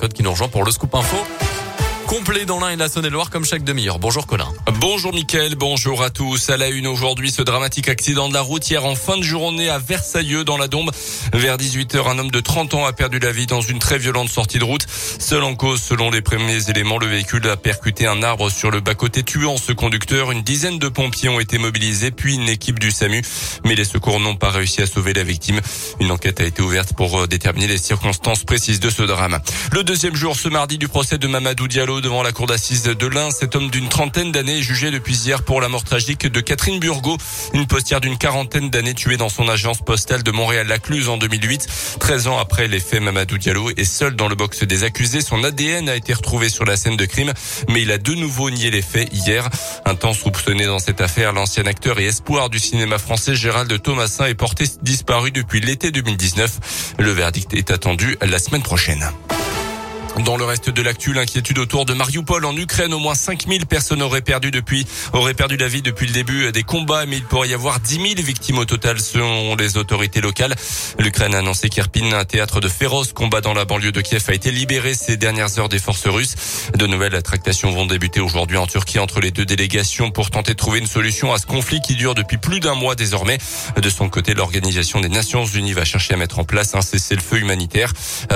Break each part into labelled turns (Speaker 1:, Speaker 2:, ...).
Speaker 1: Code qui nous rejoint pour le Scoop Info complet dans l'un et la Saône-et-Loire comme chaque demi-heure. Bonjour Colin.
Speaker 2: Bonjour Mickaël, bonjour à tous. À la une aujourd'hui, ce dramatique accident de la route hier en fin de journée à Versailles dans la Dombe. Vers 18h, un homme de 30 ans a perdu la vie dans une très violente sortie de route. Seul en cause, selon les premiers éléments, le véhicule a percuté un arbre sur le bas-côté tuant ce conducteur. Une dizaine de pompiers ont été mobilisés, puis une équipe du SAMU. Mais les secours n'ont pas réussi à sauver la victime. Une enquête a été ouverte pour euh, déterminer les circonstances précises de ce drame. Le deuxième jour ce mardi du procès de Mamadou Diallo devant la cour d'assises de l'Ain. Cet homme d'une trentaine d'années est jugé depuis hier pour la mort tragique de Catherine Burgot, une postière d'une quarantaine d'années tuée dans son agence postale de Montréal-Lacluse en 2008. 13 ans après les faits, Mamadou Diallo est seul dans le box des accusés. Son ADN a été retrouvé sur la scène de crime, mais il a de nouveau nié les faits hier. Un temps soupçonné dans cette affaire, l'ancien acteur et espoir du cinéma français Gérald Thomasin est porté disparu depuis l'été 2019. Le verdict est attendu la semaine prochaine. Dans le reste de l'actu, l'inquiétude autour de Mariupol en Ukraine, au moins 5000 personnes auraient perdu depuis, auraient perdu la vie depuis le début des combats, mais il pourrait y avoir 10 000 victimes au total selon les autorités locales. L'Ukraine a annoncé qu'Irpin, un théâtre de féroces combats dans la banlieue de Kiev, a été libéré ces dernières heures des forces russes. De nouvelles tractations vont débuter aujourd'hui en Turquie entre les deux délégations pour tenter de trouver une solution à ce conflit qui dure depuis plus d'un mois désormais. De son côté, l'Organisation des Nations Unies va chercher à mettre en place un cessez-le-feu humanitaire.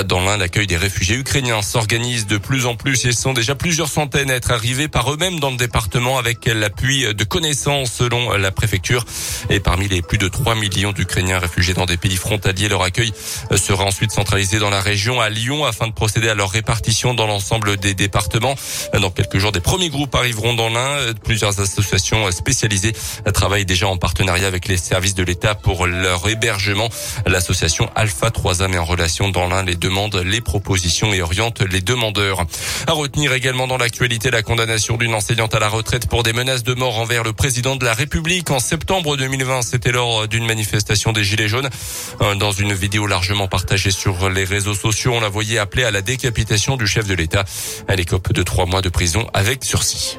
Speaker 2: Dans l'un, l'accueil des réfugiés ukrainiens s'organisent de plus en plus. Ils sont déjà plusieurs centaines à être arrivés par eux-mêmes dans le département avec l'appui de connaissances selon la préfecture. Et parmi les plus de 3 millions d'Ukrainiens réfugiés dans des pays frontaliers, leur accueil sera ensuite centralisé dans la région à Lyon afin de procéder à leur répartition dans l'ensemble des départements. Dans quelques jours, des premiers groupes arriveront dans l'un. Plusieurs associations spécialisées travaillent déjà en partenariat avec les services de l'État pour leur hébergement. L'association Alpha 3A met en relation dans l'un les demandes, les propositions et oriente les demandeurs. À retenir également dans l'actualité la condamnation d'une enseignante à la retraite pour des menaces de mort envers le président de la République en septembre 2020. C'était lors d'une manifestation des Gilets jaunes. Euh, dans une vidéo largement partagée sur les réseaux sociaux, on la voyait appeler à la décapitation du chef de l'État. Elle écope de trois mois de prison avec sursis.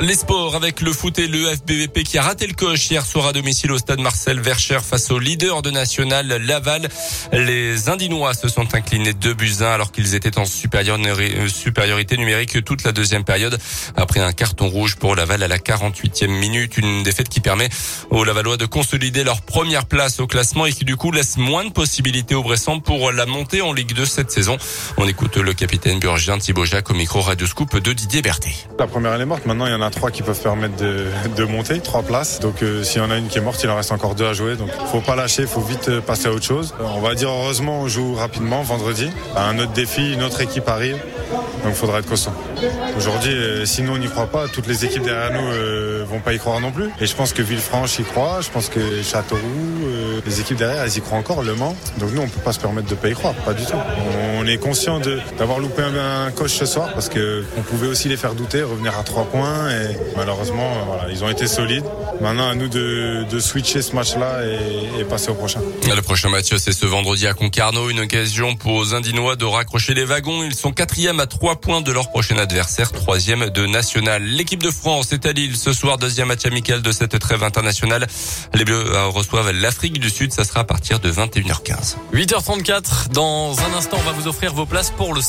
Speaker 2: Les sports avec le foot et le FBVP qui a raté le coche hier soir à domicile au stade Marcel Vercher face au leader de national Laval. Les Indinois se sont inclinés 2 buts 1 alors qu'ils étaient en supériorité numérique toute la deuxième période après un carton rouge pour Laval à la 48e minute. Une défaite qui permet aux Lavallois de consolider leur première place au classement et qui du coup laisse moins de possibilités au Bressan pour la montée en Ligue 2 cette saison. On écoute le capitaine burgien Thibaut Jacques au micro Radio Scoop de Didier Berthet.
Speaker 3: A trois qui peuvent permettre de, monter, trois places. Donc euh, s'il y en a une qui est morte, il en reste encore deux à jouer. Donc faut pas lâcher, faut vite euh, passer à autre chose. On va dire heureusement on joue rapidement vendredi. Un autre défi, une autre équipe arrive. Donc il faudra être constant. Aujourd'hui, euh, sinon on n'y croit pas, toutes les équipes derrière nous euh, vont pas y croire non plus. Et je pense que Villefranche y croit, je pense que Châteauroux, euh, les équipes derrière, elles y croient encore, Le Mans. Donc nous, on peut pas se permettre de pas y croire, pas du tout. On est conscient d'avoir loupé un, coach ce soir parce que on pouvait aussi les faire douter, revenir à trois points. Et malheureusement, voilà, ils ont été solides. Maintenant, à nous de, de switcher ce match-là et, et, passer au prochain.
Speaker 2: Le prochain match, c'est ce vendredi à Concarneau. Une occasion pour aux Indinois de raccrocher les wagons. Ils sont quatrième à trois points de leur prochain adversaire, troisième de national. L'équipe de France est à Lille ce soir, deuxième match amical de cette trêve internationale. Les Bleus euh, reçoivent l'Afrique du Sud, ça sera à partir de 21h15.
Speaker 1: 8h34, dans un instant, on va vous offrir vos places pour le